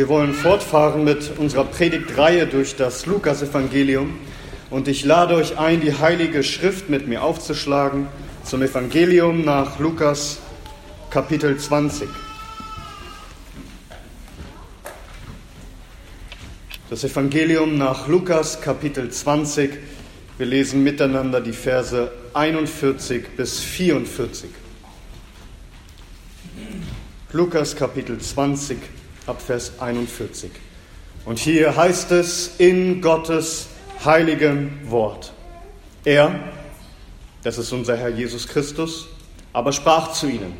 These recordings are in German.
Wir wollen fortfahren mit unserer Predigtreihe durch das Lukasevangelium und ich lade euch ein, die Heilige Schrift mit mir aufzuschlagen zum Evangelium nach Lukas Kapitel 20. Das Evangelium nach Lukas Kapitel 20. Wir lesen miteinander die Verse 41 bis 44. Lukas Kapitel 20 ab Vers 41. Und hier heißt es in Gottes heiligem Wort. Er, das ist unser Herr Jesus Christus, aber sprach zu ihnen.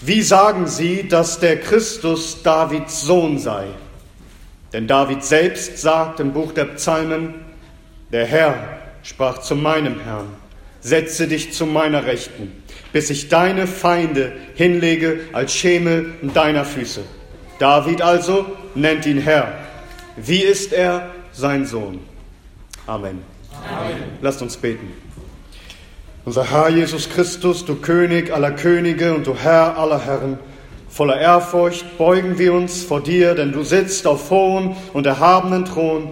Wie sagen Sie, dass der Christus Davids Sohn sei? Denn David selbst sagt im Buch der Psalmen, der Herr sprach zu meinem Herrn, setze dich zu meiner Rechten, bis ich deine Feinde hinlege als Schemel deiner Füße. David also nennt ihn Herr. Wie ist er sein Sohn? Amen. Amen. Lasst uns beten. Unser Herr Jesus Christus, du König aller Könige und du Herr aller Herren, voller Ehrfurcht beugen wir uns vor dir, denn du sitzt auf hohem und erhabenen Thron.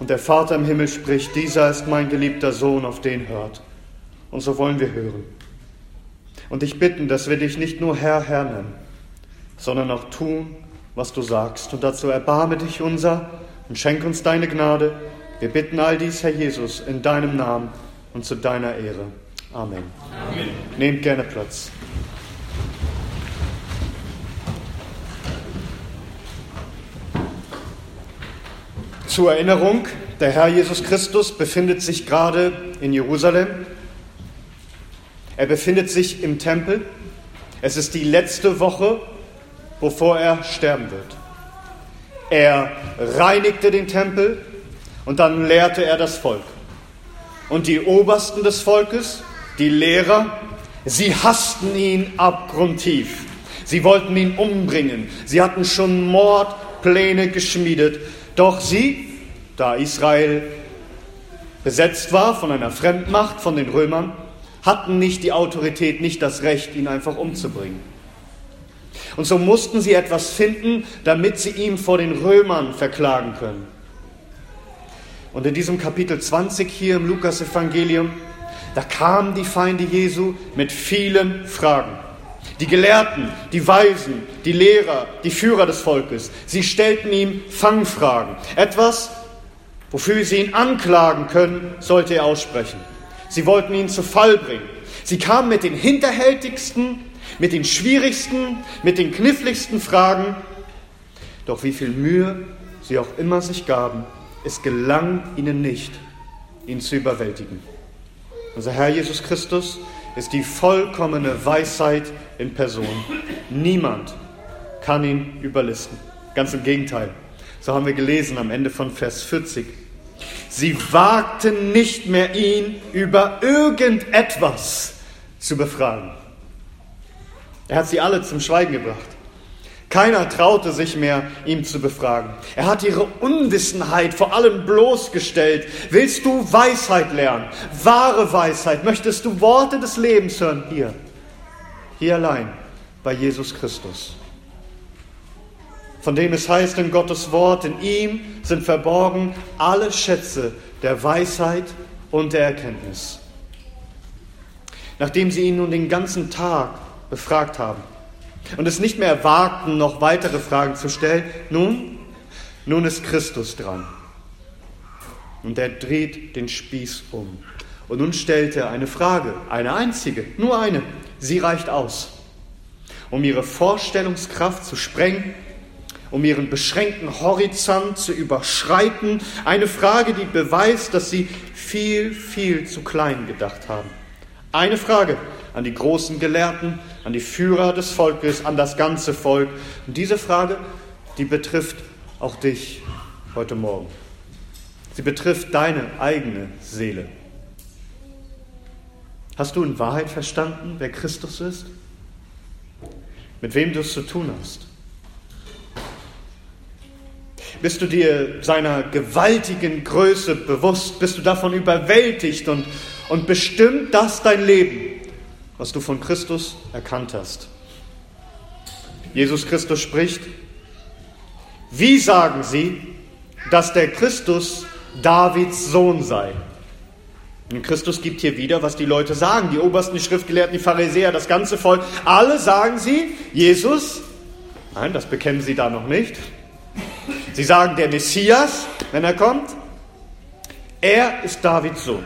Und der Vater im Himmel spricht, dieser ist mein geliebter Sohn, auf den hört. Und so wollen wir hören. Und dich bitten, dass wir dich nicht nur Herr, Herr nennen, sondern auch tun, was du sagst. Und dazu erbarme dich unser und schenk uns deine Gnade. Wir bitten all dies, Herr Jesus, in deinem Namen und zu deiner Ehre. Amen. Amen. Nehmt gerne Platz. Zur Erinnerung, der Herr Jesus Christus befindet sich gerade in Jerusalem. Er befindet sich im Tempel. Es ist die letzte Woche, bevor er sterben wird. Er reinigte den Tempel und dann lehrte er das Volk. Und die Obersten des Volkes, die Lehrer, sie hassten ihn abgrundtief. Sie wollten ihn umbringen. Sie hatten schon Mordpläne geschmiedet. Doch sie, da Israel besetzt war von einer Fremdmacht, von den Römern, hatten nicht die Autorität, nicht das Recht, ihn einfach umzubringen. Und so mussten sie etwas finden, damit sie ihn vor den Römern verklagen können. Und in diesem Kapitel 20 hier im Lukas-Evangelium, da kamen die Feinde Jesu mit vielen Fragen. Die Gelehrten, die Weisen, die Lehrer, die Führer des Volkes, sie stellten ihm Fangfragen. Etwas, wofür sie ihn anklagen können, sollte er aussprechen. Sie wollten ihn zu Fall bringen. Sie kamen mit den hinterhältigsten, mit den schwierigsten, mit den kniffligsten Fragen. Doch wie viel Mühe sie auch immer sich gaben, es gelang ihnen nicht, ihn zu überwältigen. Unser Herr Jesus Christus ist die vollkommene Weisheit in Person. Niemand kann ihn überlisten. Ganz im Gegenteil. So haben wir gelesen am Ende von Vers 40. Sie wagten nicht mehr, ihn über irgendetwas zu befragen. Er hat sie alle zum Schweigen gebracht. Keiner traute sich mehr, ihm zu befragen. Er hat ihre Unwissenheit vor allem bloßgestellt. Willst du Weisheit lernen? Wahre Weisheit? Möchtest du Worte des Lebens hören? Hier. Hier allein. Bei Jesus Christus. Von dem es heißt in Gottes Wort, in ihm sind verborgen alle Schätze der Weisheit und der Erkenntnis. Nachdem sie ihn nun den ganzen Tag befragt haben, und es nicht mehr wagten, noch weitere Fragen zu stellen. Nun, nun ist Christus dran. Und er dreht den Spieß um. Und nun stellt er eine Frage, eine einzige, nur eine. Sie reicht aus, um ihre Vorstellungskraft zu sprengen, um ihren beschränkten Horizont zu überschreiten. Eine Frage, die beweist, dass sie viel, viel zu klein gedacht haben. Eine Frage an die großen Gelehrten, an die Führer des Volkes, an das ganze Volk. Und diese Frage, die betrifft auch dich heute Morgen. Sie betrifft deine eigene Seele. Hast du in Wahrheit verstanden, wer Christus ist? Mit wem du es zu tun hast? Bist du dir seiner gewaltigen Größe bewusst? Bist du davon überwältigt und, und bestimmt das dein Leben? was du von Christus erkannt hast. Jesus Christus spricht, wie sagen Sie, dass der Christus Davids Sohn sei? Und Christus gibt hier wieder, was die Leute sagen, die obersten die Schriftgelehrten, die Pharisäer, das ganze Volk. Alle sagen sie, Jesus, nein, das bekennen sie da noch nicht. Sie sagen, der Messias, wenn er kommt, er ist Davids Sohn.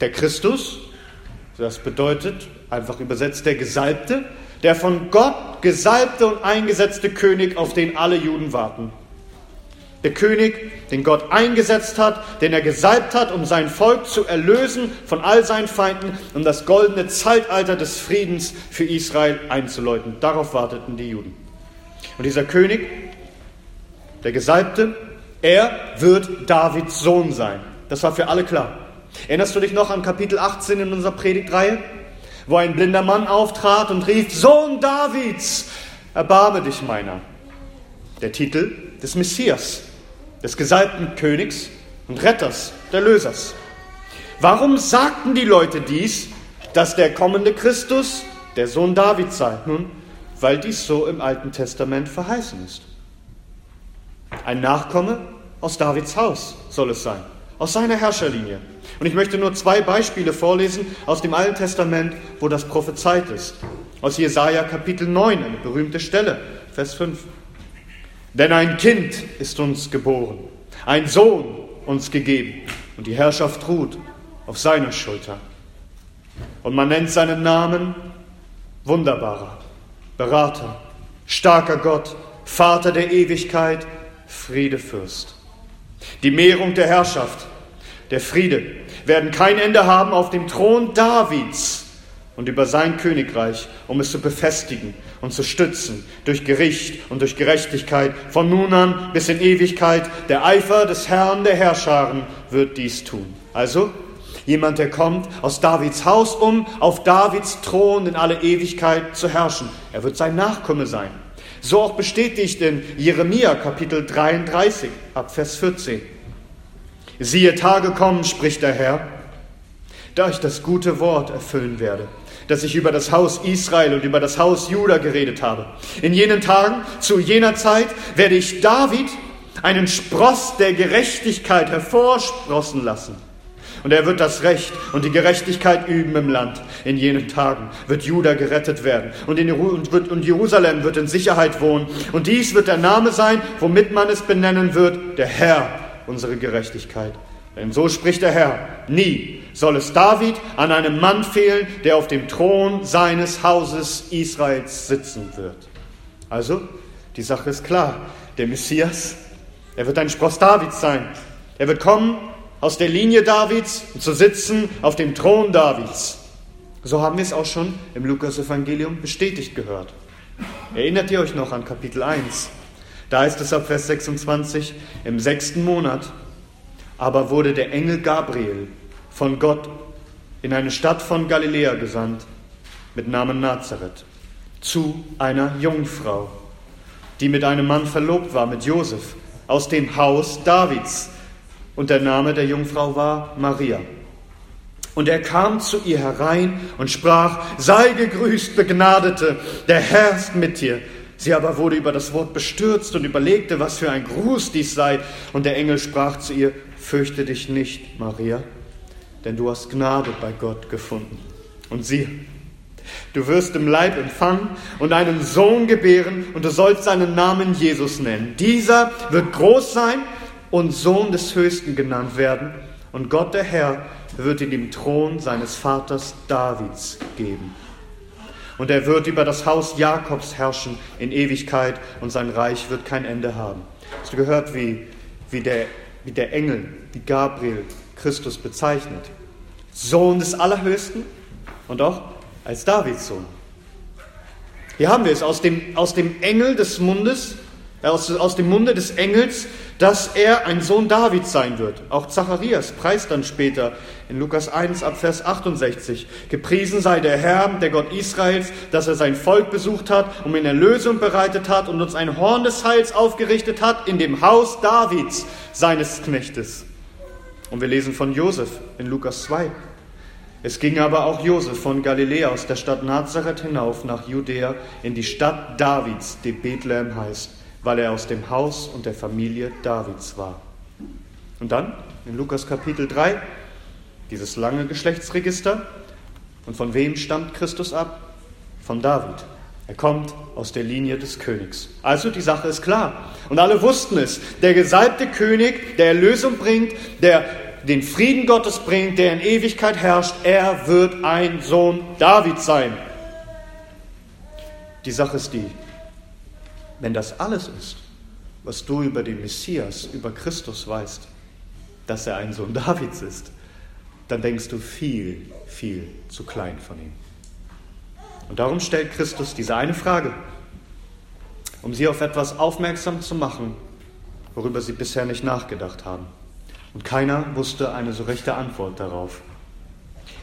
Der Christus, das bedeutet einfach übersetzt der Gesalbte, der von Gott gesalbte und eingesetzte König, auf den alle Juden warten. Der König, den Gott eingesetzt hat, den er gesalbt hat, um sein Volk zu erlösen von all seinen Feinden, um das goldene Zeitalter des Friedens für Israel einzuläuten. Darauf warteten die Juden. Und dieser König, der Gesalbte, er wird Davids Sohn sein. Das war für alle klar. Erinnerst du dich noch an Kapitel 18 in unserer Predigtreihe, wo ein blinder Mann auftrat und rief, Sohn Davids, erbarme dich meiner. Der Titel des Messias, des gesalbten Königs und Retters, der Lösers. Warum sagten die Leute dies, dass der kommende Christus der Sohn Davids sei? Nun, weil dies so im Alten Testament verheißen ist. Ein Nachkomme aus Davids Haus soll es sein, aus seiner Herrscherlinie. Und ich möchte nur zwei Beispiele vorlesen aus dem Alten Testament, wo das prophezeit ist. Aus Jesaja Kapitel 9, eine berühmte Stelle, Vers 5. Denn ein Kind ist uns geboren, ein Sohn uns gegeben, und die Herrschaft ruht auf seiner Schulter. Und man nennt seinen Namen Wunderbarer, Berater, starker Gott, Vater der Ewigkeit, Friedefürst. Die Mehrung der Herrschaft, der Friede werden kein Ende haben auf dem Thron Davids und über sein Königreich, um es zu befestigen und zu stützen durch Gericht und durch Gerechtigkeit von nun an bis in Ewigkeit. Der Eifer des Herrn der Herrscharen wird dies tun. Also jemand, der kommt aus Davids Haus, um auf Davids Thron in alle Ewigkeit zu herrschen. Er wird sein Nachkomme sein. So auch bestätigt in Jeremia Kapitel 33 ab Vers 14. Siehe Tage kommen, spricht der Herr, da ich das gute Wort erfüllen werde dass ich über das Haus Israel und über das Haus Juda geredet habe. In jenen Tagen, zu jener Zeit, werde ich David einen Spross der Gerechtigkeit hervorsprossen lassen. Und er wird das Recht und die Gerechtigkeit üben im Land. In jenen Tagen wird Juda gerettet werden und, in, und, Jerusalem wird in Sicherheit wohnen. Und dies wird der Name sein, womit man es benennen wird, der Herr, unsere Gerechtigkeit. Denn so spricht der Herr, nie soll es David an einem Mann fehlen, der auf dem Thron seines Hauses Israels sitzen wird. Also, die Sache ist klar. Der Messias, er wird ein Spross Davids sein. Er wird kommen aus der Linie Davids und zu sitzen auf dem Thron Davids. So haben wir es auch schon im Lukas-Evangelium bestätigt gehört. Erinnert ihr euch noch an Kapitel 1? Da ist es ab Vers 26, im sechsten Monat aber wurde der Engel Gabriel von Gott in eine Stadt von Galiläa gesandt mit Namen Nazareth zu einer Jungfrau, die mit einem Mann verlobt war, mit Josef, aus dem Haus Davids. Und der Name der Jungfrau war Maria. Und er kam zu ihr herein und sprach, sei gegrüßt, Begnadete, der Herr ist mit dir. Sie aber wurde über das Wort bestürzt und überlegte, was für ein Gruß dies sei. Und der Engel sprach zu ihr, fürchte dich nicht, Maria, denn du hast Gnade bei Gott gefunden. Und siehe, du wirst im Leib empfangen und einen Sohn gebären und du sollst seinen Namen Jesus nennen. Dieser wird groß sein und Sohn des Höchsten genannt werden. Und Gott der Herr wird ihm den Thron seines Vaters Davids geben. Und er wird über das Haus Jakobs herrschen in Ewigkeit und sein Reich wird kein Ende haben. Hast du gehört, wie, wie der wie der Engel, wie Gabriel Christus bezeichnet. Sohn des Allerhöchsten und auch als Davids Sohn. Hier haben wir es aus dem, aus dem Engel des Mundes, aus, aus dem Munde des Engels, dass er ein Sohn Davids sein wird. Auch Zacharias preist dann später in Lukas 1 ab Vers 68. Gepriesen sei der Herr, der Gott Israels, dass er sein Volk besucht hat, um ihn Erlösung bereitet hat und uns ein Horn des Heils aufgerichtet hat in dem Haus Davids, seines Knechtes. Und wir lesen von Josef in Lukas 2. Es ging aber auch Josef von Galiläa aus der Stadt Nazareth hinauf nach Judäa in die Stadt Davids, die Bethlehem heißt, weil er aus dem Haus und der Familie Davids war. Und dann in Lukas Kapitel 3 dieses lange Geschlechtsregister. Und von wem stammt Christus ab? Von David. Er kommt aus der Linie des Königs. Also die Sache ist klar. Und alle wussten es. Der gesalbte König, der Erlösung bringt, der den Frieden Gottes bringt, der in Ewigkeit herrscht, er wird ein Sohn Davids sein. Die Sache ist die, wenn das alles ist, was du über den Messias, über Christus weißt, dass er ein Sohn Davids ist, dann denkst du viel, viel zu klein von ihm. Und darum stellt Christus diese eine Frage, um sie auf etwas aufmerksam zu machen, worüber sie bisher nicht nachgedacht haben. Und keiner wusste eine so rechte Antwort darauf.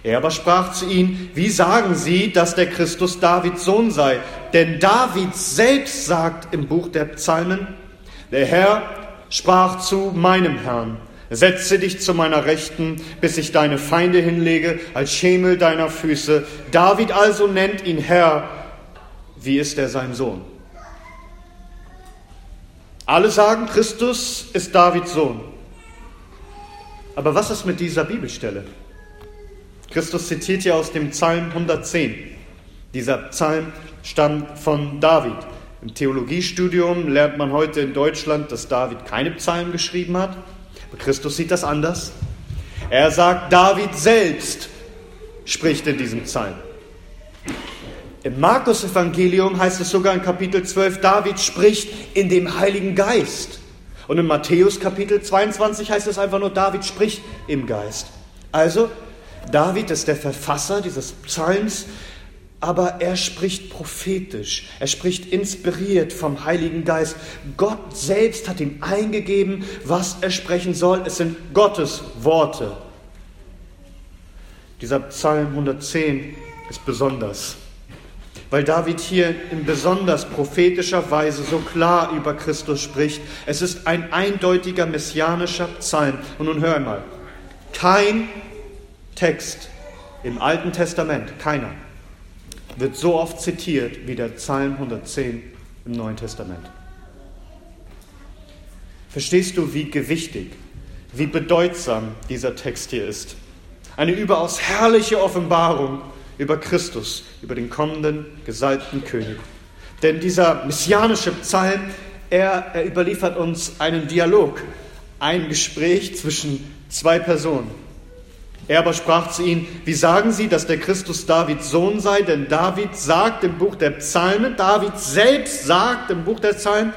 Er aber sprach zu ihnen, wie sagen Sie, dass der Christus Davids Sohn sei? Denn David selbst sagt im Buch der Psalmen, der Herr sprach zu meinem Herrn, setze dich zu meiner Rechten, bis ich deine Feinde hinlege als Schemel deiner Füße. David also nennt ihn Herr, wie ist er sein Sohn? Alle sagen, Christus ist Davids Sohn. Aber was ist mit dieser Bibelstelle? Christus zitiert hier aus dem Psalm 110. Dieser Psalm stammt von David. Im Theologiestudium lernt man heute in Deutschland, dass David keine Psalmen geschrieben hat. Aber Christus sieht das anders. Er sagt, David selbst spricht in diesem Psalm. Im Markus-Evangelium heißt es sogar in Kapitel 12, David spricht in dem Heiligen Geist. Und in Matthäus Kapitel 22 heißt es einfach nur, David spricht im Geist. Also, David ist der Verfasser dieses Psalms, aber er spricht prophetisch, er spricht inspiriert vom Heiligen Geist. Gott selbst hat ihm eingegeben, was er sprechen soll. Es sind Gottes Worte. Dieser Psalm 110 ist besonders, weil David hier in besonders prophetischer Weise so klar über Christus spricht. Es ist ein eindeutiger messianischer Psalm. Und nun hör einmal, kein Text im Alten Testament, keiner, wird so oft zitiert wie der Psalm 110 im Neuen Testament. Verstehst du, wie gewichtig, wie bedeutsam dieser Text hier ist? Eine überaus herrliche Offenbarung über Christus, über den kommenden gesalbten König. Denn dieser messianische Psalm, er, er überliefert uns einen Dialog, ein Gespräch zwischen zwei Personen. Er aber sprach zu ihnen, wie sagen Sie, dass der Christus Davids Sohn sei? Denn David sagt im Buch der Psalmen, David selbst sagt im Buch der Psalmen,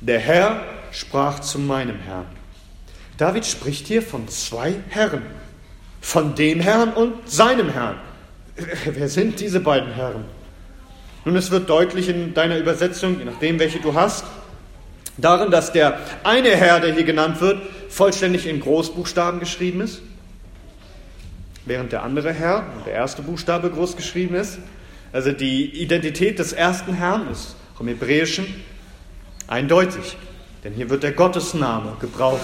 der Herr sprach zu meinem Herrn. David spricht hier von zwei Herren, von dem Herrn und seinem Herrn. Wer sind diese beiden Herren? Nun, es wird deutlich in deiner Übersetzung, je nachdem, welche du hast, darin, dass der eine Herr, der hier genannt wird, vollständig in Großbuchstaben geschrieben ist während der andere Herr, der erste Buchstabe groß geschrieben ist. Also die Identität des ersten Herrn ist auch im Hebräischen eindeutig. Denn hier wird der Gottesname gebraucht.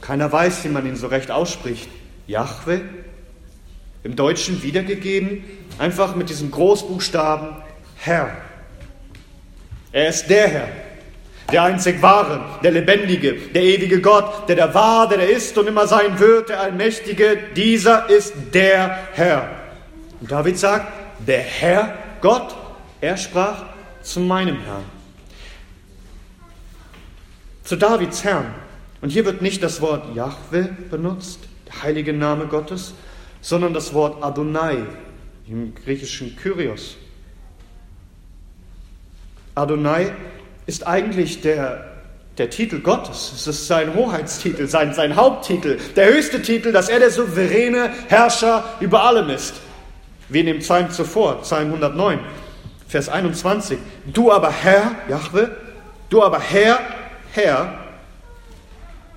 Keiner weiß, wie man ihn so recht ausspricht. Jahwe, im Deutschen wiedergegeben, einfach mit diesem Großbuchstaben Herr. Er ist der Herr der einzig wahre, der lebendige, der ewige Gott, der da war, der da ist und immer sein wird, der Allmächtige, dieser ist der Herr. Und David sagt, der Herr Gott, er sprach zu meinem Herrn. Zu Davids Herrn. Und hier wird nicht das Wort Jahwe benutzt, der heilige Name Gottes, sondern das Wort Adonai, im griechischen Kyrios. Adonai ist eigentlich der, der Titel Gottes. Es ist sein Hoheitstitel, sein, sein Haupttitel, der höchste Titel, dass er der souveräne Herrscher über allem ist. Wie in dem Psalm zuvor, Psalm 109, Vers 21. Du aber Herr, Jahwe, du aber Herr, Herr,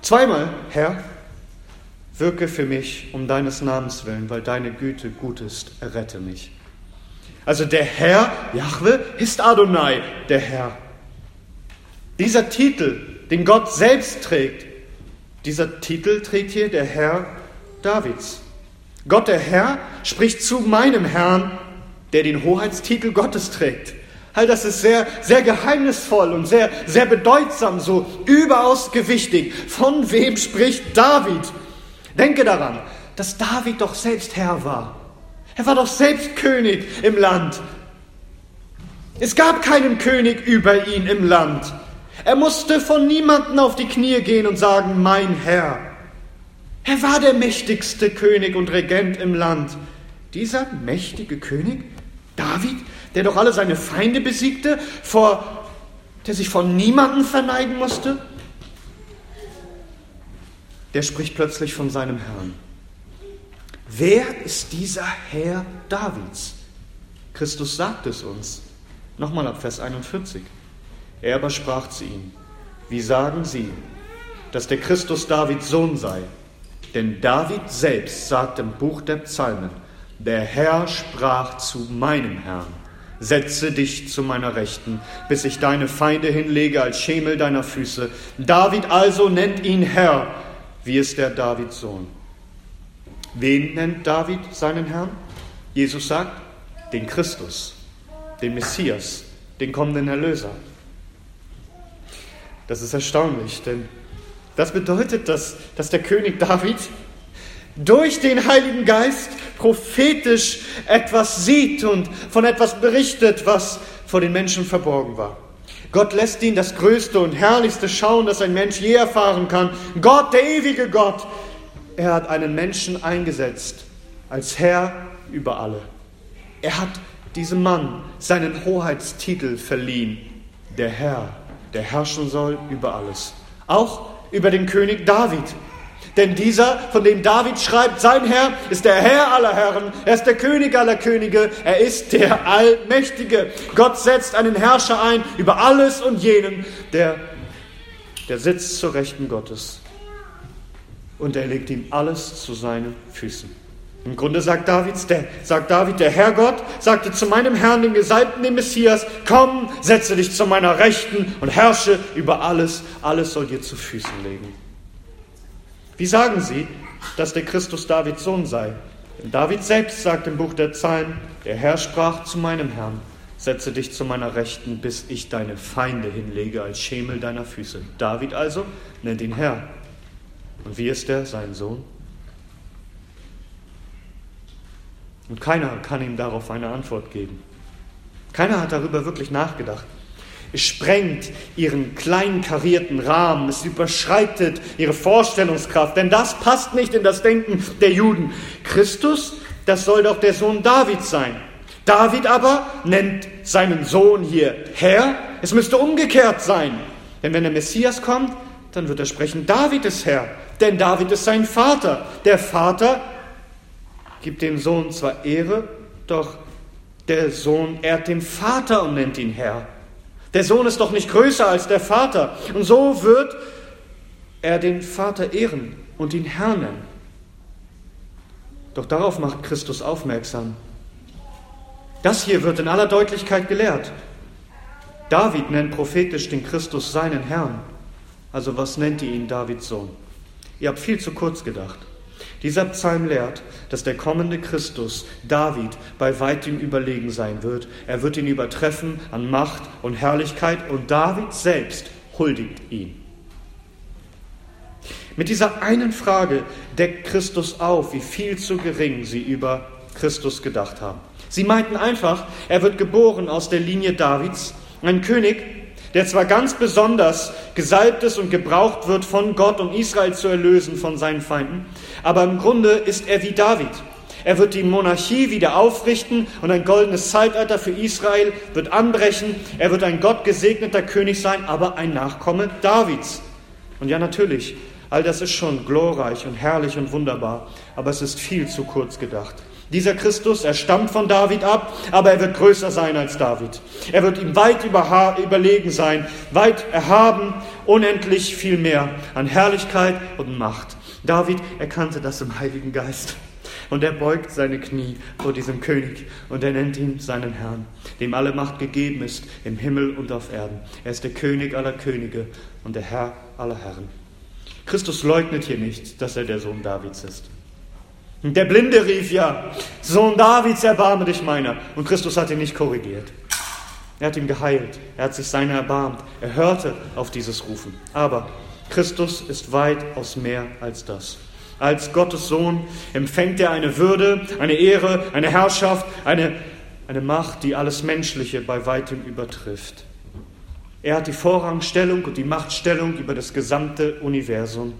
zweimal Herr, wirke für mich um deines Namens willen, weil deine Güte gut ist, errette mich. Also der Herr, Jahwe, ist Adonai, der Herr. Dieser Titel, den Gott selbst trägt, dieser Titel trägt hier der Herr Davids. Gott der Herr spricht zu meinem Herrn, der den Hoheitstitel Gottes trägt. All das ist sehr, sehr geheimnisvoll und sehr, sehr bedeutsam, so überaus gewichtig. Von wem spricht David? Denke daran, dass David doch selbst Herr war. Er war doch selbst König im Land. Es gab keinen König über ihn im Land. Er musste von niemandem auf die Knie gehen und sagen, mein Herr. Er war der mächtigste König und Regent im Land. Dieser mächtige König, David, der doch alle seine Feinde besiegte, vor, der sich vor niemandem verneigen musste, der spricht plötzlich von seinem Herrn. Wer ist dieser Herr Davids? Christus sagt es uns. Nochmal ab Vers 41. Er aber sprach zu ihm, wie sagen Sie, dass der Christus Davids Sohn sei? Denn David selbst sagt im Buch der Psalmen, der Herr sprach zu meinem Herrn, setze dich zu meiner Rechten, bis ich deine Feinde hinlege als Schemel deiner Füße. David also nennt ihn Herr, wie ist der Davids Sohn. Wen nennt David seinen Herrn? Jesus sagt, den Christus, den Messias, den kommenden Erlöser. Das ist erstaunlich, denn das bedeutet, dass, dass der König David durch den Heiligen Geist prophetisch etwas sieht und von etwas berichtet, was vor den Menschen verborgen war. Gott lässt ihn das Größte und Herrlichste schauen, das ein Mensch je erfahren kann. Gott, der ewige Gott, er hat einen Menschen eingesetzt als Herr über alle. Er hat diesem Mann seinen Hoheitstitel verliehen, der Herr, der herrschen soll über alles. Auch über den König David. Denn dieser, von dem David schreibt, sein Herr ist der Herr aller Herren, er ist der König aller Könige, er ist der Allmächtige. Gott setzt einen Herrscher ein über alles und jenen, der, der sitzt zur Rechten Gottes. Und er legt ihm alles zu seinen Füßen. Im Grunde sagt, Davids, der, sagt David, der Herrgott, sagte zu meinem Herrn, dem Gesalbten, dem Messias, komm, setze dich zu meiner Rechten und herrsche über alles, alles soll dir zu Füßen legen. Wie sagen sie, dass der Christus Davids Sohn sei? Denn David selbst sagt im Buch der Psalmen, der Herr sprach zu meinem Herrn, setze dich zu meiner Rechten, bis ich deine Feinde hinlege als Schemel deiner Füße. David also nennt ihn Herr. Und wie ist er, sein Sohn? Und keiner kann ihm darauf eine Antwort geben. Keiner hat darüber wirklich nachgedacht. Es sprengt ihren kleinen karierten Rahmen, es überschreitet ihre Vorstellungskraft, denn das passt nicht in das Denken der Juden. Christus, das soll doch der Sohn Davids sein. David aber nennt seinen Sohn hier Herr. Es müsste umgekehrt sein. Denn wenn der Messias kommt, dann wird er sprechen, David ist Herr. Denn David ist sein Vater. Der Vater gibt dem Sohn zwar Ehre, doch der Sohn ehrt den Vater und nennt ihn Herr. Der Sohn ist doch nicht größer als der Vater. Und so wird er den Vater ehren und ihn Herr nennen. Doch darauf macht Christus aufmerksam. Das hier wird in aller Deutlichkeit gelehrt. David nennt prophetisch den Christus seinen Herrn. Also was nennt ihr ihn Davids Sohn? Ihr habt viel zu kurz gedacht. Dieser Psalm lehrt, dass der kommende Christus David bei weitem überlegen sein wird. Er wird ihn übertreffen an Macht und Herrlichkeit und David selbst huldigt ihn. Mit dieser einen Frage deckt Christus auf, wie viel zu gering sie über Christus gedacht haben. Sie meinten einfach, er wird geboren aus der Linie Davids, ein König, der zwar ganz besonders gesalbt ist und gebraucht wird von Gott, um Israel zu erlösen von seinen Feinden, aber im Grunde ist er wie David. Er wird die Monarchie wieder aufrichten und ein goldenes Zeitalter für Israel wird anbrechen. Er wird ein gottgesegneter König sein, aber ein Nachkomme Davids. Und ja, natürlich, all das ist schon glorreich und herrlich und wunderbar, aber es ist viel zu kurz gedacht. Dieser Christus, er stammt von David ab, aber er wird größer sein als David. Er wird ihm weit überlegen sein, weit erhaben, unendlich viel mehr an Herrlichkeit und Macht. David erkannte das im Heiligen Geist. Und er beugt seine Knie vor diesem König und er nennt ihn seinen Herrn, dem alle Macht gegeben ist im Himmel und auf Erden. Er ist der König aller Könige und der Herr aller Herren. Christus leugnet hier nicht, dass er der Sohn Davids ist. Und der Blinde rief ja, Sohn Davids, erbarme dich meiner. Und Christus hat ihn nicht korrigiert. Er hat ihn geheilt. Er hat sich seiner erbarmt. Er hörte auf dieses Rufen. Aber Christus ist weitaus mehr als das. Als Gottes Sohn empfängt er eine Würde, eine Ehre, eine Herrschaft, eine, eine Macht, die alles Menschliche bei weitem übertrifft. Er hat die Vorrangstellung und die Machtstellung über das gesamte Universum.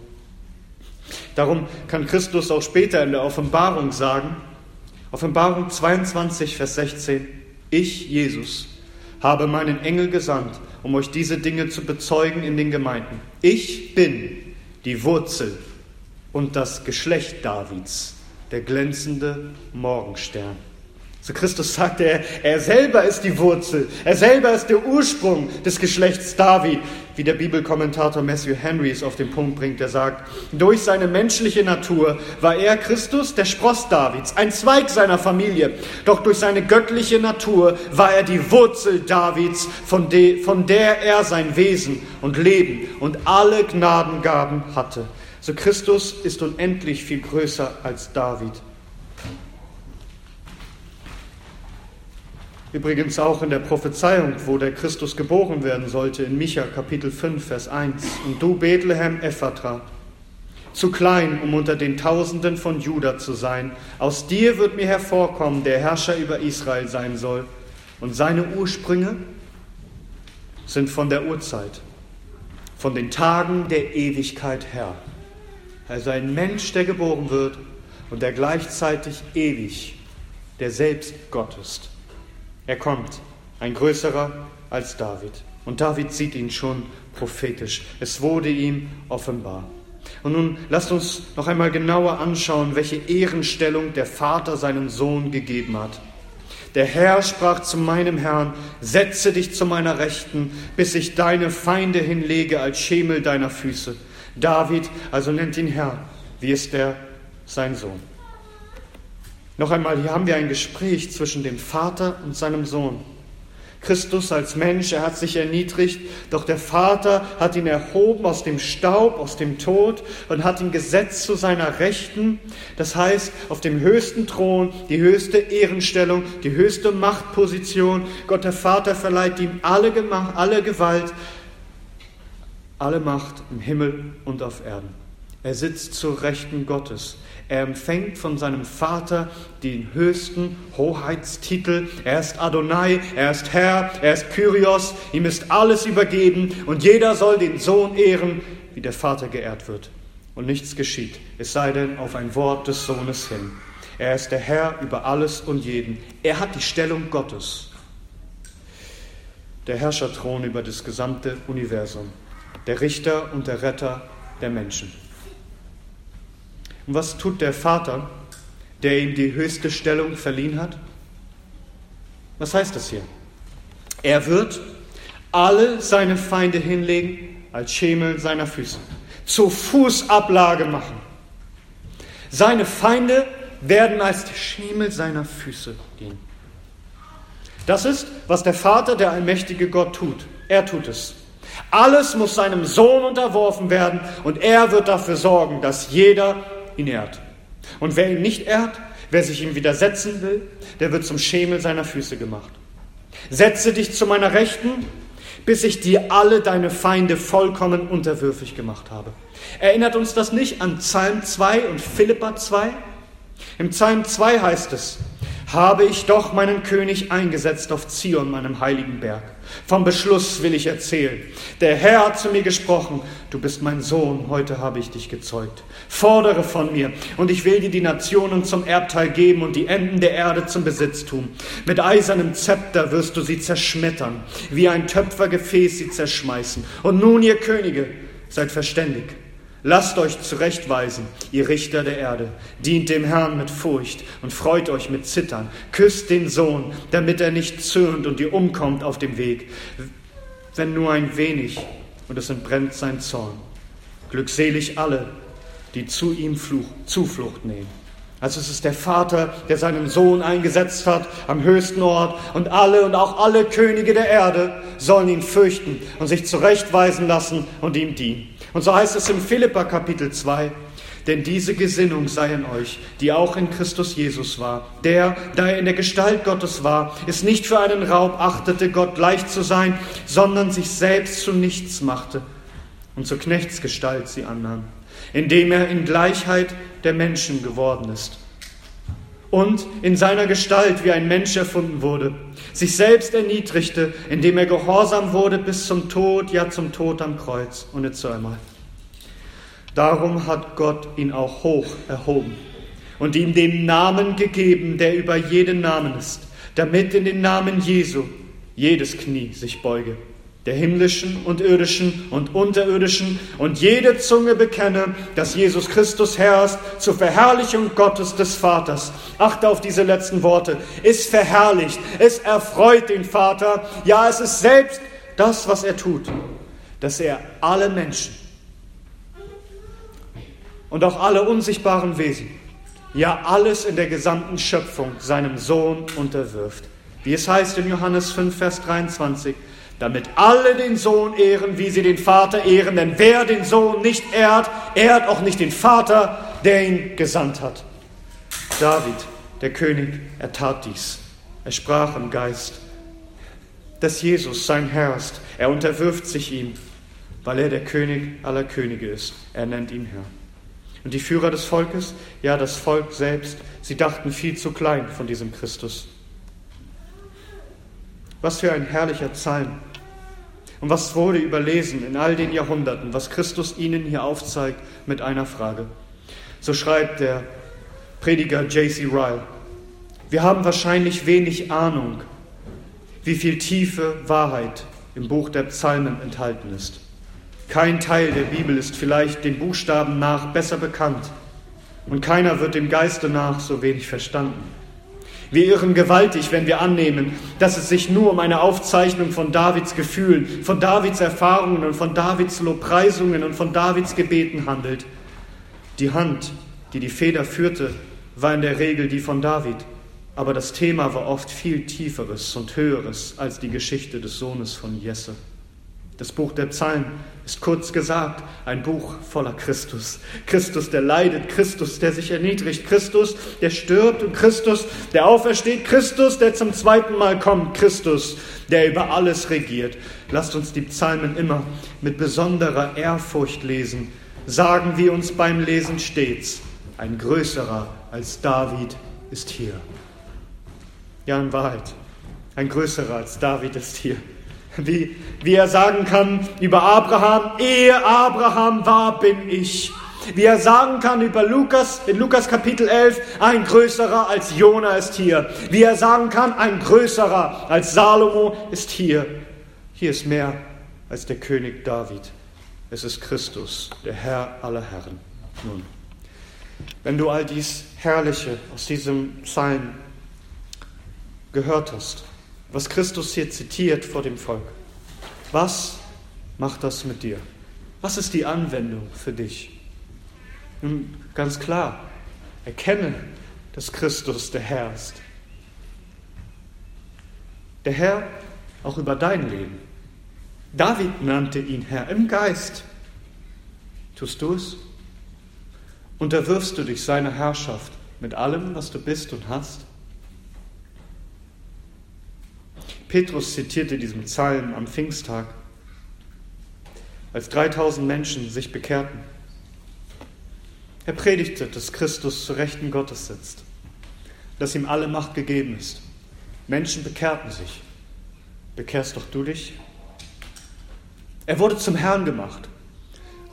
Darum kann Christus auch später in der Offenbarung sagen, Offenbarung 22, Vers 16, ich, Jesus, habe meinen Engel gesandt, um euch diese Dinge zu bezeugen in den Gemeinden. Ich bin die Wurzel und das Geschlecht Davids, der glänzende Morgenstern. So Christus sagte er, er selber ist die Wurzel, er selber ist der Ursprung des Geschlechts David, wie der Bibelkommentator Matthew Henry es auf den Punkt bringt, der sagt, durch seine menschliche Natur war er Christus, der Spross Davids, ein Zweig seiner Familie, doch durch seine göttliche Natur war er die Wurzel Davids, von, de, von der er sein Wesen und Leben und alle Gnadengaben hatte. So Christus ist unendlich viel größer als David. Übrigens auch in der Prophezeiung, wo der Christus geboren werden sollte, in Micha Kapitel 5, Vers 1. Und du, Bethlehem Ephrata, zu klein, um unter den Tausenden von Juda zu sein. Aus dir wird mir hervorkommen, der Herrscher über Israel sein soll. Und seine Ursprünge sind von der Urzeit, von den Tagen der Ewigkeit her. Also ein Mensch, der geboren wird und der gleichzeitig ewig, der selbst Gott ist. Er kommt, ein größerer als David. Und David sieht ihn schon prophetisch. Es wurde ihm offenbar. Und nun lasst uns noch einmal genauer anschauen, welche Ehrenstellung der Vater seinem Sohn gegeben hat. Der Herr sprach zu meinem Herrn, setze dich zu meiner Rechten, bis ich deine Feinde hinlege als Schemel deiner Füße. David also nennt ihn Herr. Wie ist er sein Sohn? Noch einmal, hier haben wir ein Gespräch zwischen dem Vater und seinem Sohn. Christus als Mensch, er hat sich erniedrigt, doch der Vater hat ihn erhoben aus dem Staub, aus dem Tod und hat ihn gesetzt zu seiner Rechten. Das heißt, auf dem höchsten Thron, die höchste Ehrenstellung, die höchste Machtposition. Gott der Vater verleiht ihm alle, alle Gewalt, alle Macht im Himmel und auf Erden. Er sitzt zur Rechten Gottes. Er empfängt von seinem Vater den höchsten Hoheitstitel. Er ist Adonai, er ist Herr, er ist Kyrios. Ihm ist alles übergeben und jeder soll den Sohn ehren, wie der Vater geehrt wird. Und nichts geschieht, es sei denn auf ein Wort des Sohnes hin. Er ist der Herr über alles und jeden. Er hat die Stellung Gottes. Der Herrscherthron über das gesamte Universum. Der Richter und der Retter der Menschen. Und was tut der Vater, der ihm die höchste Stellung verliehen hat? Was heißt das hier? Er wird alle seine Feinde hinlegen als Schemel seiner Füße, zur Fußablage machen. Seine Feinde werden als Schemel seiner Füße dienen. Das ist, was der Vater, der allmächtige Gott tut. Er tut es. Alles muss seinem Sohn unterworfen werden und er wird dafür sorgen, dass jeder ihn ehrt. Und wer ihn nicht ehrt, wer sich ihm widersetzen will, der wird zum Schemel seiner Füße gemacht. Setze dich zu meiner Rechten, bis ich dir alle deine Feinde vollkommen unterwürfig gemacht habe. Erinnert uns das nicht an Psalm 2 und Philippa 2? Im Psalm 2 heißt es, habe ich doch meinen König eingesetzt auf Zion, meinem heiligen Berg. Vom Beschluss will ich erzählen. Der Herr hat zu mir gesprochen, du bist mein Sohn, heute habe ich dich gezeugt. Fordere von mir, und ich will dir die Nationen zum Erbteil geben und die Enden der Erde zum Besitztum. Mit eisernem Zepter wirst du sie zerschmettern, wie ein Töpfergefäß sie zerschmeißen. Und nun, ihr Könige, seid verständig. Lasst euch zurechtweisen, ihr Richter der Erde. Dient dem Herrn mit Furcht und freut euch mit Zittern. Küsst den Sohn, damit er nicht zürnt und ihr umkommt auf dem Weg. Wenn nur ein wenig und es entbrennt sein Zorn. Glückselig alle, die zu ihm Fluch, Zuflucht nehmen. Also es ist der Vater, der seinen Sohn eingesetzt hat am höchsten Ort und alle und auch alle Könige der Erde sollen ihn fürchten und sich zurechtweisen lassen und ihm dienen. Und so heißt es im Philippa Kapitel 2, Denn diese Gesinnung sei in euch, die auch in Christus Jesus war. Der, da er in der Gestalt Gottes war, es nicht für einen Raub achtete, Gott gleich zu sein, sondern sich selbst zu nichts machte und zur Knechtsgestalt sie annahm, indem er in Gleichheit der Menschen geworden ist und in seiner Gestalt wie ein Mensch erfunden wurde, sich selbst erniedrigte, indem er gehorsam wurde bis zum Tod, ja zum Tod am Kreuz. Und jetzt einmal. Darum hat Gott ihn auch hoch erhoben und ihm den Namen gegeben, der über jeden Namen ist, damit in den Namen Jesu jedes Knie sich beuge der himmlischen und irdischen und unterirdischen und jede Zunge bekenne, dass Jesus Christus Herr ist, zur Verherrlichung Gottes des Vaters. Achte auf diese letzten Worte. Ist verherrlicht, es erfreut den Vater, ja, es ist selbst das, was er tut, dass er alle Menschen und auch alle unsichtbaren Wesen, ja alles in der gesamten Schöpfung seinem Sohn unterwirft. Wie es heißt in Johannes 5, Vers 23, damit alle den Sohn ehren, wie sie den Vater ehren. Denn wer den Sohn nicht ehrt, ehrt auch nicht den Vater, der ihn gesandt hat. David, der König, er tat dies. Er sprach im Geist, dass Jesus sein Herr ist. Er unterwirft sich ihm, weil er der König aller Könige ist. Er nennt ihn Herr. Und die Führer des Volkes, ja das Volk selbst, sie dachten viel zu klein von diesem Christus. Was für ein herrlicher Psalm. Und was wurde überlesen in all den Jahrhunderten, was Christus ihnen hier aufzeigt mit einer Frage. So schreibt der Prediger J.C. Ryle. Wir haben wahrscheinlich wenig Ahnung, wie viel tiefe Wahrheit im Buch der Psalmen enthalten ist. Kein Teil der Bibel ist vielleicht den Buchstaben nach besser bekannt und keiner wird dem Geiste nach so wenig verstanden. Wir irren gewaltig, wenn wir annehmen, dass es sich nur um eine Aufzeichnung von Davids Gefühlen, von Davids Erfahrungen und von Davids Lobpreisungen und von Davids Gebeten handelt. Die Hand, die die Feder führte, war in der Regel die von David, aber das Thema war oft viel tieferes und höheres als die Geschichte des Sohnes von Jesse. Das Buch der Psalmen ist kurz gesagt ein Buch voller Christus. Christus, der leidet, Christus, der sich erniedrigt, Christus, der stirbt und Christus, der aufersteht, Christus, der zum zweiten Mal kommt, Christus, der über alles regiert. Lasst uns die Psalmen immer mit besonderer Ehrfurcht lesen. Sagen wir uns beim Lesen stets, ein größerer als David ist hier. Ja, in Wahrheit, ein größerer als David ist hier. Wie, wie er sagen kann über Abraham, ehe Abraham war, bin ich. Wie er sagen kann über Lukas, in Lukas Kapitel 11, ein größerer als Jona ist hier. Wie er sagen kann, ein größerer als Salomo ist hier. Hier ist mehr als der König David. Es ist Christus, der Herr aller Herren. Nun, wenn du all dies Herrliche aus diesem Psalm gehört hast, was Christus hier zitiert vor dem Volk. Was macht das mit dir? Was ist die Anwendung für dich? Nun, ganz klar, erkenne, dass Christus der Herr ist. Der Herr auch über dein Leben. David nannte ihn Herr im Geist. Tust du es? Unterwirfst du dich seiner Herrschaft mit allem, was du bist und hast? Petrus zitierte diesen Psalm am Pfingsttag, als 3000 Menschen sich bekehrten. Er predigte, dass Christus zu Rechten Gottes sitzt, dass ihm alle Macht gegeben ist. Menschen bekehrten sich. Bekehrst doch du dich? Er wurde zum Herrn gemacht.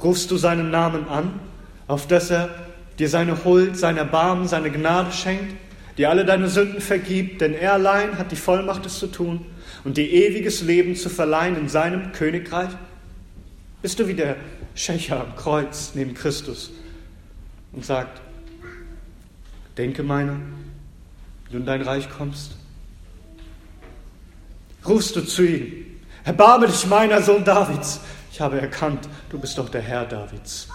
Rufst du seinen Namen an, auf dass er dir seine Huld, sein Erbarmen, seine Gnade schenkt? Dir alle deine Sünden vergibt, denn er allein hat die Vollmacht, es zu tun und dir ewiges Leben zu verleihen in seinem Königreich? Bist du wie der Schächer am Kreuz neben Christus und sagt, denke meiner, wie du in dein Reich kommst? Rufst du zu ihm, erbarme dich meiner Sohn Davids. Ich habe erkannt, du bist doch der Herr Davids.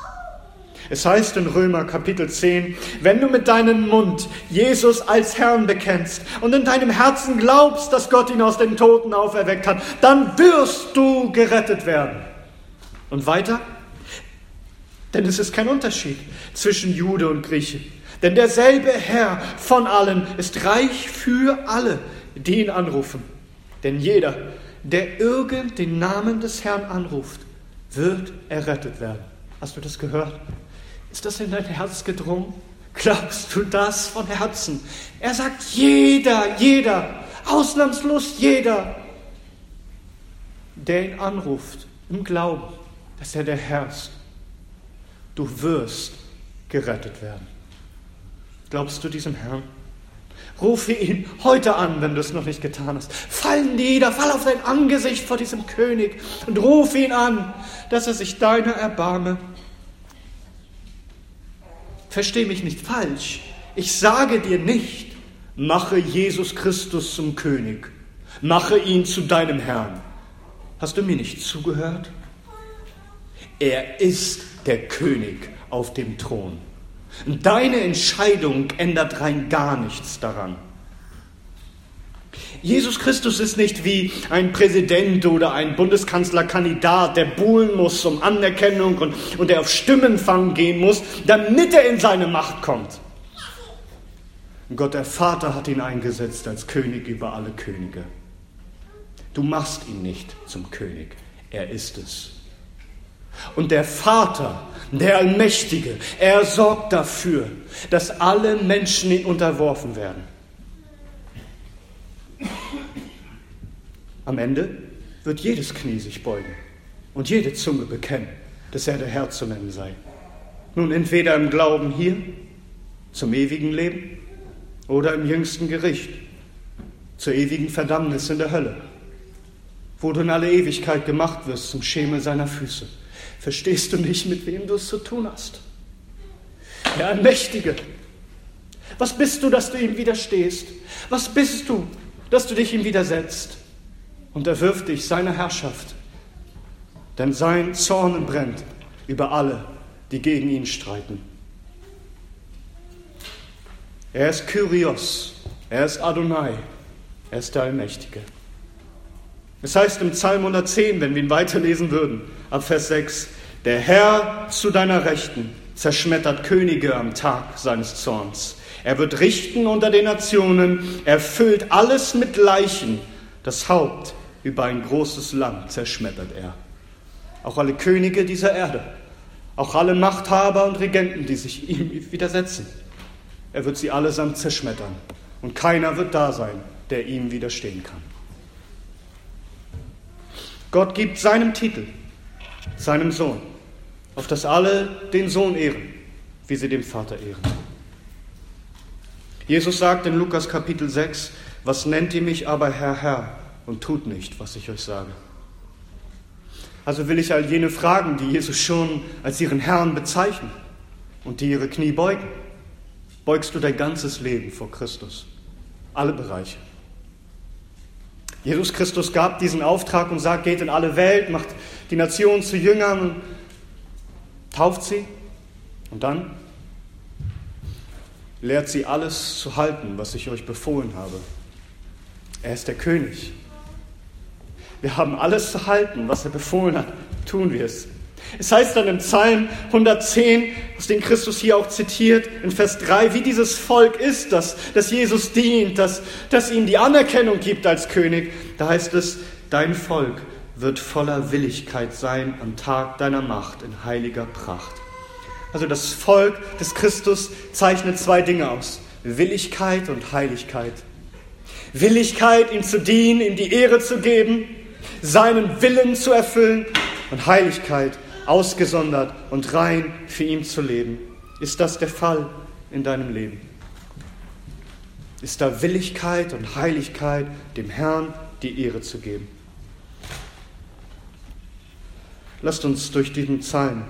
Es heißt in Römer Kapitel 10, wenn du mit deinem Mund Jesus als Herrn bekennst und in deinem Herzen glaubst, dass Gott ihn aus den Toten auferweckt hat, dann wirst du gerettet werden. Und weiter, Denn es ist kein Unterschied zwischen Jude und Grieche. Denn derselbe Herr von allen ist reich für alle, die ihn anrufen. Denn jeder, der irgend den Namen des Herrn anruft, wird errettet werden. Hast du das gehört? Ist das in dein Herz gedrungen? Glaubst du das von Herzen? Er sagt, jeder, jeder, ausnahmslos jeder, der ihn anruft, im Glauben, dass er der Herr ist. Du wirst gerettet werden. Glaubst du diesem Herrn? Rufe ihn heute an, wenn du es noch nicht getan hast. Fall nieder, fall auf dein Angesicht vor diesem König und rufe ihn an, dass er sich deiner erbarme. Versteh mich nicht falsch. Ich sage dir nicht, mache Jesus Christus zum König. Mache ihn zu deinem Herrn. Hast du mir nicht zugehört? Er ist der König auf dem Thron. Deine Entscheidung ändert rein gar nichts daran. Jesus Christus ist nicht wie ein Präsident oder ein Bundeskanzlerkandidat, der buhlen muss um Anerkennung und, und der auf Stimmenfang gehen muss, damit er in seine Macht kommt. Gott der Vater hat ihn eingesetzt als König über alle Könige. Du machst ihn nicht zum König, er ist es. Und der Vater, der Allmächtige, er sorgt dafür, dass alle Menschen ihn unterworfen werden. Am Ende wird jedes Knie sich beugen und jede Zunge bekennen, dass er der Herr zu nennen sei. Nun entweder im Glauben hier, zum ewigen Leben, oder im jüngsten Gericht, zur ewigen Verdammnis in der Hölle, wo du in alle Ewigkeit gemacht wirst zum Schemel seiner Füße. Verstehst du nicht, mit wem du es zu tun hast? Der Allmächtige. Was bist du, dass du ihm widerstehst? Was bist du, dass du dich ihm widersetzt? Und er wirft dich seiner Herrschaft. Denn sein Zorn brennt über alle, die gegen ihn streiten. Er ist Kyrios, er ist Adonai, er ist der Allmächtige. Es heißt im Psalm 110, wenn wir ihn weiterlesen würden, ab Vers 6, der Herr zu deiner Rechten zerschmettert Könige am Tag seines Zorns. Er wird richten unter den Nationen, er füllt alles mit Leichen, das Haupt über ein großes Land zerschmettert er. Auch alle Könige dieser Erde, auch alle Machthaber und Regenten, die sich ihm widersetzen. Er wird sie allesamt zerschmettern und keiner wird da sein, der ihm widerstehen kann. Gott gibt seinem Titel, seinem Sohn, auf dass alle den Sohn ehren, wie sie den Vater ehren. Jesus sagt in Lukas Kapitel 6, was nennt ihr mich aber Herr, Herr und tut nicht, was ich euch sage. Also will ich all jene fragen, die Jesus schon als ihren Herrn bezeichnen und die ihre Knie beugen. Beugst du dein ganzes Leben vor Christus? Alle Bereiche. Jesus Christus gab diesen Auftrag und sagt, geht in alle Welt, macht die Nationen zu Jüngern tauft sie. Und dann lehrt sie alles zu halten, was ich euch befohlen habe. Er ist der König. Wir haben alles zu halten, was er befohlen hat. Tun wir es. Es heißt dann im Psalm 110, aus dem Christus hier auch zitiert, in Vers 3, wie dieses Volk ist, das, das Jesus dient, das, das ihm die Anerkennung gibt als König. Da heißt es, dein Volk wird voller Willigkeit sein am Tag deiner Macht in heiliger Pracht. Also das Volk des Christus zeichnet zwei Dinge aus. Willigkeit und Heiligkeit. Willigkeit, ihm zu dienen, ihm die Ehre zu geben, seinen Willen zu erfüllen und Heiligkeit, ausgesondert und rein für ihn zu leben. Ist das der Fall in deinem Leben? Ist da Willigkeit und Heiligkeit, dem Herrn die Ehre zu geben? Lasst uns durch diesen Psalm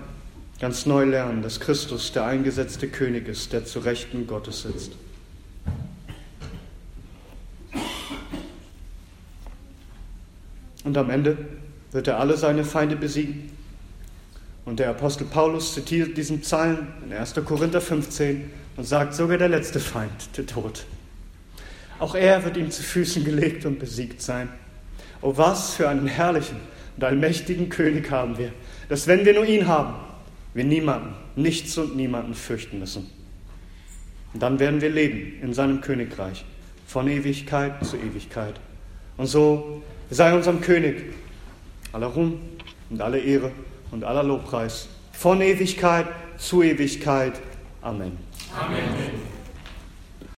ganz neu lernen, dass Christus der eingesetzte König ist, der zu Rechten Gottes sitzt. Und am Ende wird er alle seine Feinde besiegen. Und der Apostel Paulus zitiert diesen Psalm in 1. Korinther 15 und sagt, sogar der letzte Feind, der Tod. Auch er wird ihm zu Füßen gelegt und besiegt sein. Oh, was für einen herrlichen und allmächtigen König haben wir, dass wenn wir nur ihn haben, wir niemanden, nichts und niemanden fürchten müssen. Und dann werden wir leben in seinem Königreich, von Ewigkeit zu Ewigkeit. Und so sei unserem König aller Ruhm und alle Ehre und aller Lobpreis von Ewigkeit zu Ewigkeit. Amen. Amen.